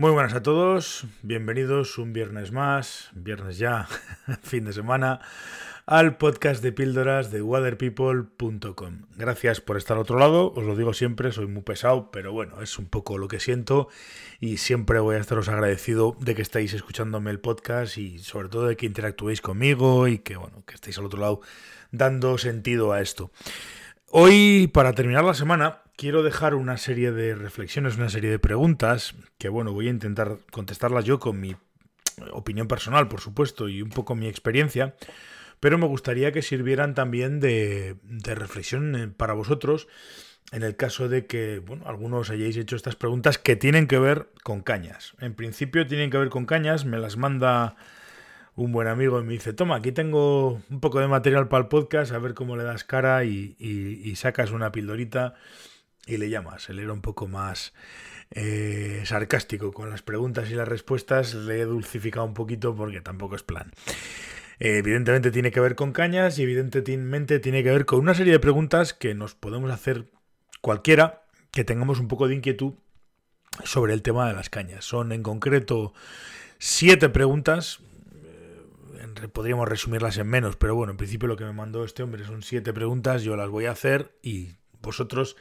Muy buenas a todos, bienvenidos un viernes más, viernes ya, fin de semana, al podcast de píldoras de waterpeople.com. Gracias por estar al otro lado, os lo digo siempre, soy muy pesado, pero bueno, es un poco lo que siento y siempre voy a estaros agradecido de que estéis escuchándome el podcast y sobre todo de que interactuéis conmigo y que bueno, que estéis al otro lado dando sentido a esto. Hoy, para terminar la semana, quiero dejar una serie de reflexiones, una serie de preguntas, que bueno, voy a intentar contestarlas yo con mi opinión personal, por supuesto, y un poco mi experiencia, pero me gustaría que sirvieran también de, reflexión eh, para vosotros en el caso de que, bueno, algunos hayáis hecho estas preguntas que tienen que ver con cañas. En principio tienen que ver con cañas, me las manda un buen amigo y me dice, toma, aquí tengo un poco de material para el podcast, a ver cómo le das cara y, sacas una pildorita y le llamas. Él era un poco más eh, sarcástico con las preguntas y las respuestas, le he dulcificado un poquito porque tampoco es plan. evidentemente tiene que ver con cañas y evidentemente tiene que ver con una serie de preguntas que nos podemos hacer cualquiera que tengamos un poco de inquietud sobre el tema de las cañas. Son en concreto siete preguntas podríamos resumirlas en menos, pero bueno, en principio lo que me mandó este hombre son siete preguntas, yo las voy a hacer y vosotros,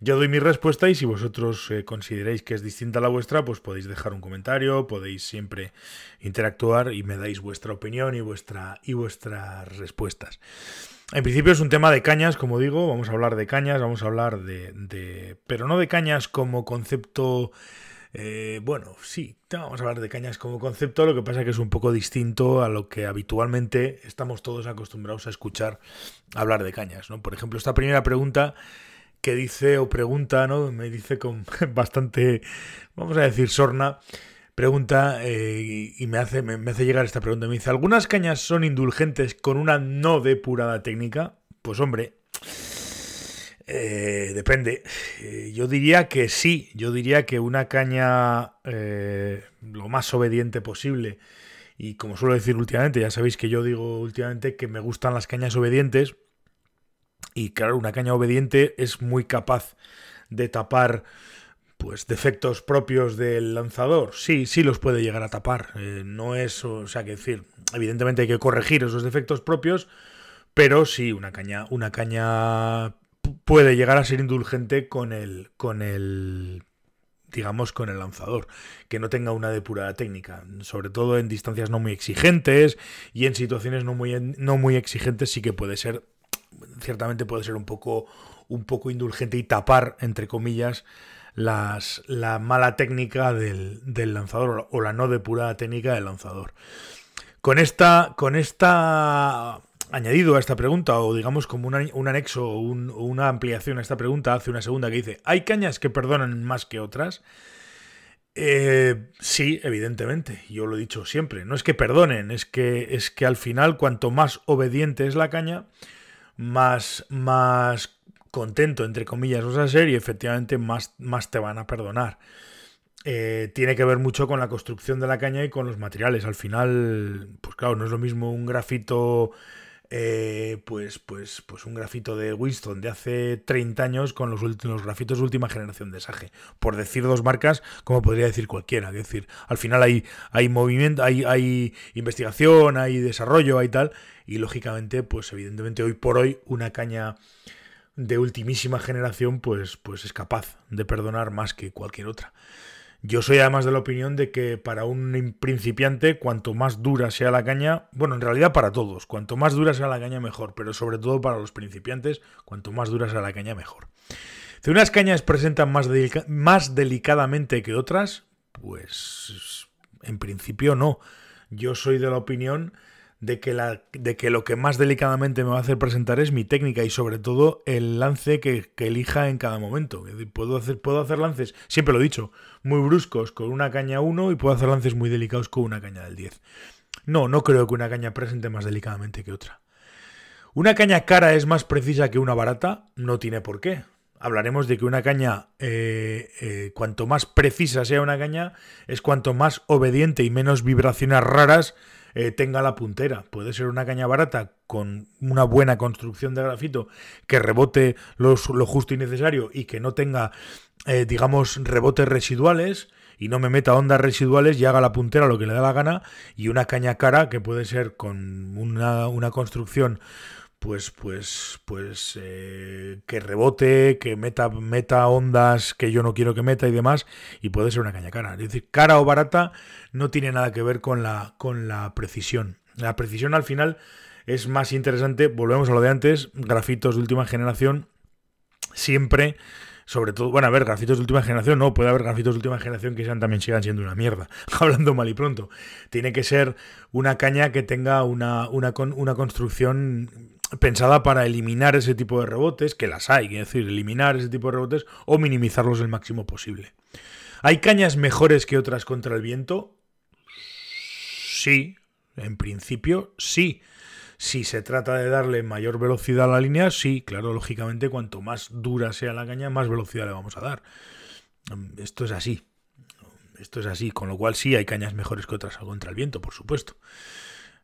yo doy mi respuesta y si vosotros eh, consideráis que es distinta a la vuestra, pues podéis dejar un comentario, podéis siempre interactuar y me dais vuestra opinión y, vuestra, y vuestras respuestas. En principio es un tema de cañas, como digo, vamos a hablar de cañas, vamos a hablar de, de pero no de cañas como concepto eh, bueno, sí, vamos a hablar de cañas como concepto, lo que pasa que es un poco distinto a lo que habitualmente estamos todos acostumbrados a escuchar hablar de cañas, ¿no? Por ejemplo, esta primera pregunta que dice o pregunta, ¿no? Me dice con bastante, vamos a decir, sorna, pregunta eh, y me hace, me hace llegar esta pregunta. Me dice, ¿algunas cañas son indulgentes con una no depurada técnica? Pues hombre, eh, depende. Eh, yo diría que sí. Yo diría que una caña eh, lo más obediente posible. Y como suelo decir últimamente, ya sabéis que yo digo últimamente que me gustan las cañas obedientes. Y claro, una caña obediente es muy capaz de tapar pues defectos propios del lanzador. Sí, sí los puede llegar a tapar. no es, o sea, que decir, evidentemente hay que corregir esos defectos propios, pero sí, una caña, una caña puede llegar a ser indulgente con el, con el, digamos, con el lanzador, que no tenga una depurada técnica, sobre todo en distancias no muy exigentes y en situaciones no muy, no muy exigentes sí que puede ser, ciertamente puede ser un poco, un poco indulgente y tapar, entre comillas, las, la mala técnica del, del lanzador o la no depurada técnica del lanzador. Con esta, con esta añadido a esta pregunta, o digamos como un anexo o una ampliación a esta pregunta, hace una segunda que dice, ¿hay cañas que perdonan más que otras? Eh, sí, evidentemente, yo lo he dicho siempre, no es que perdonen, es que, es que al final cuanto más obediente es la caña, más, más contento, entre comillas, vas a ser y efectivamente más, más te van a perdonar. Eh, tiene que ver mucho con la construcción de la caña y con los materiales. Al final, pues claro, no es lo mismo un grafito eh, pues, pues, pues un grafito de Winston de hace 30 años con los, últimos grafitos de última generación de Sage. Por decir dos marcas, como podría decir cualquiera. Es decir, al final hay, hay movimiento, hay, hay investigación, hay desarrollo, hay tal. Y lógicamente, pues evidentemente hoy por hoy una caña de ultimísima generación, pues, pues es capaz de perdonar más que cualquier otra. Yo soy además de la opinión de que para un principiante, cuanto más dura sea la caña, bueno, en realidad para todos, cuanto más dura sea la caña mejor, pero sobre todo para los principiantes, cuanto más dura sea la caña mejor. Si unas cañas presentan más, más delicadamente que otras, pues en principio no. Yo soy de la opinión de que, la, de que lo que más delicadamente me va a hacer presentar es mi técnica y sobre todo el lance que, elija en cada momento. puedo, hacer, puedo hacer lances, siempre lo he dicho, muy bruscos con una caña 1 y puedo hacer lances muy delicados con una caña del 10. No, no creo que una caña presente más delicadamente que otra. ¿Una caña cara es más precisa que una barata? No tiene por qué. Hablaremos de que una caña, eh, eh, cuanto más precisa sea una caña, es cuanto más obediente y menos vibraciones raras eh, tenga la puntera. Puede ser una caña barata con una buena construcción de grafito que rebote lo justo y necesario y que no tenga, eh, digamos, rebotes residuales y no me meta ondas residuales y haga la puntera lo que le da la gana y una caña cara que puede ser con una, una construcción pues, pues, pues, eh, que rebote, que meta, meta ondas que yo no quiero que meta y demás, y puede ser una caña cara. Es decir, cara o barata no tiene nada que ver con la, con la precisión. La precisión al final es más interesante, volvemos a lo de antes, grafitos de última generación, siempre sobre todo, bueno, a ver, grafitos de última generación, no, puede haber grafitos de última generación que sean, también sigan siendo una mierda, hablando mal y pronto. Tiene que ser una caña que tenga una, una, una construcción pensada para eliminar ese tipo de rebotes, que las hay, es decir, eliminar ese tipo de rebotes o minimizarlos el máximo posible. ¿Hay cañas mejores que otras contra el viento? Sí, en principio sí. Si se trata de darle mayor velocidad a la línea, sí, claro, lógicamente cuanto más dura sea la caña, más velocidad le vamos a dar. Esto es así. Esto es así, con lo cual sí hay cañas mejores que otras contra el viento, por supuesto.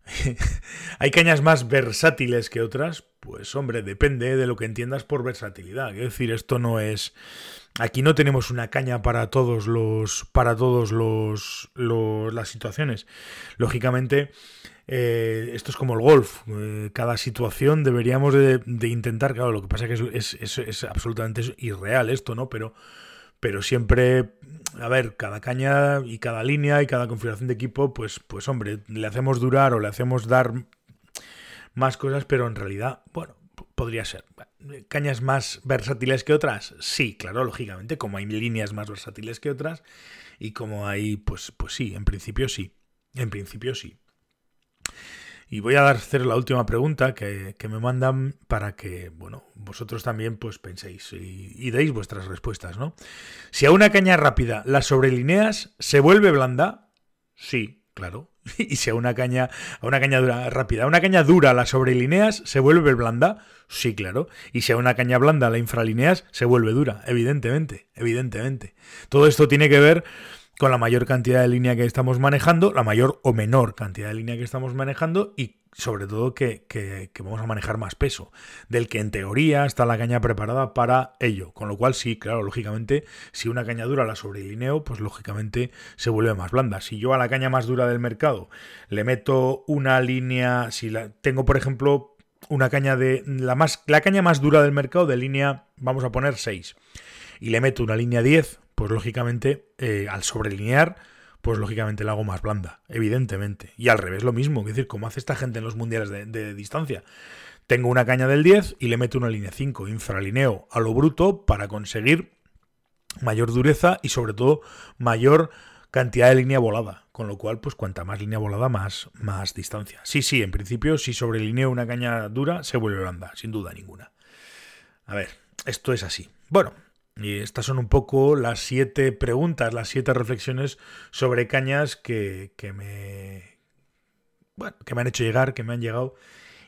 ¿Hay cañas más versátiles que otras? Pues hombre, depende de lo que entiendas por versatilidad. Es decir, esto no es. Aquí no tenemos una caña para todos los. para todos los. las situaciones. Lógicamente. Eh, esto es como el golf. Eh, cada situación deberíamos de, intentar. Claro, lo que pasa es que es absolutamente irreal esto, ¿no? Pero pero siempre, a ver, cada caña y cada línea y cada configuración de equipo, pues, pues hombre, le hacemos durar o le hacemos dar más cosas, pero en realidad, bueno, podría ser. ¿Cañas más versátiles que otras? Sí, claro, lógicamente, como hay líneas más versátiles que otras y como hay, pues, pues sí, en principio sí, en principio sí. Y voy a hacer la última pregunta que, me mandan para que, bueno, vosotros también pues penséis y, deis vuestras respuestas, ¿no? Si a una caña rápida la sobrelineas, ¿se vuelve blanda? Sí, claro. Y si a una caña, a una caña dura, rápida, a una caña dura la sobrelineas, ¿se vuelve blanda? Sí, claro. Y si a una caña blanda la infralineas, se vuelve dura, evidentemente, evidentemente. Todo esto tiene que ver con la mayor cantidad de línea que estamos manejando, la mayor o menor cantidad de línea que estamos manejando y sobre todo que, vamos a manejar más peso, del que en teoría está la caña preparada para ello. Con lo cual sí, claro, lógicamente, si una caña dura la sobrelineo, pues lógicamente se vuelve más blanda. Si yo a la caña más dura del mercado le meto una línea, si la tengo por ejemplo una caña de la más la caña más dura del mercado de línea, vamos a poner 6 y le meto una línea 10 pues lógicamente eh, al sobrelinear, pues lógicamente la hago más blanda, evidentemente. Y al revés lo mismo, es decir, como hace esta gente en los mundiales de, distancia. Tengo una caña del 10 y le meto una línea 5, infralineo a lo bruto para conseguir mayor dureza y sobre todo mayor cantidad de línea volada. Con lo cual, pues cuanta más línea volada, más, más distancia. Sí, sí, en principio, si sobrelineo una caña dura, se vuelve blanda, sin duda ninguna. A ver, esto es así. Bueno, y estas son un poco las siete preguntas, las siete reflexiones sobre cañas que, me. Bueno, que me han hecho llegar, que me han llegado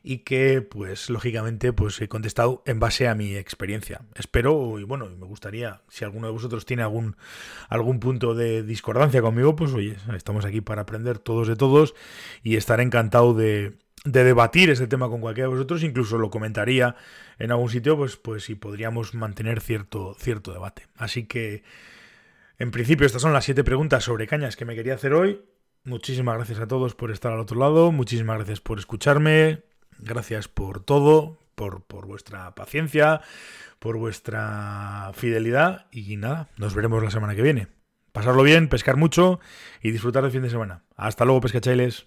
y que, pues, lógicamente, pues he contestado en base a mi experiencia. Espero, y bueno, me gustaría, si alguno de vosotros tiene algún, algún punto de discordancia conmigo, pues oye, estamos aquí para aprender todos de todos y estaré encantado de, de debatir este tema con cualquiera de vosotros, incluso lo comentaría en algún sitio, pues, pues si podríamos mantener cierto, cierto debate. Así que, en principio, estas son las siete preguntas sobre cañas que me quería hacer hoy. Muchísimas gracias a todos por estar al otro lado, muchísimas gracias por escucharme, gracias por todo, por, por vuestra paciencia, por vuestra fidelidad y nada, nos veremos la semana que viene. Pasarlo bien, pescar mucho y disfrutar del fin de semana. Hasta luego, pescachailes.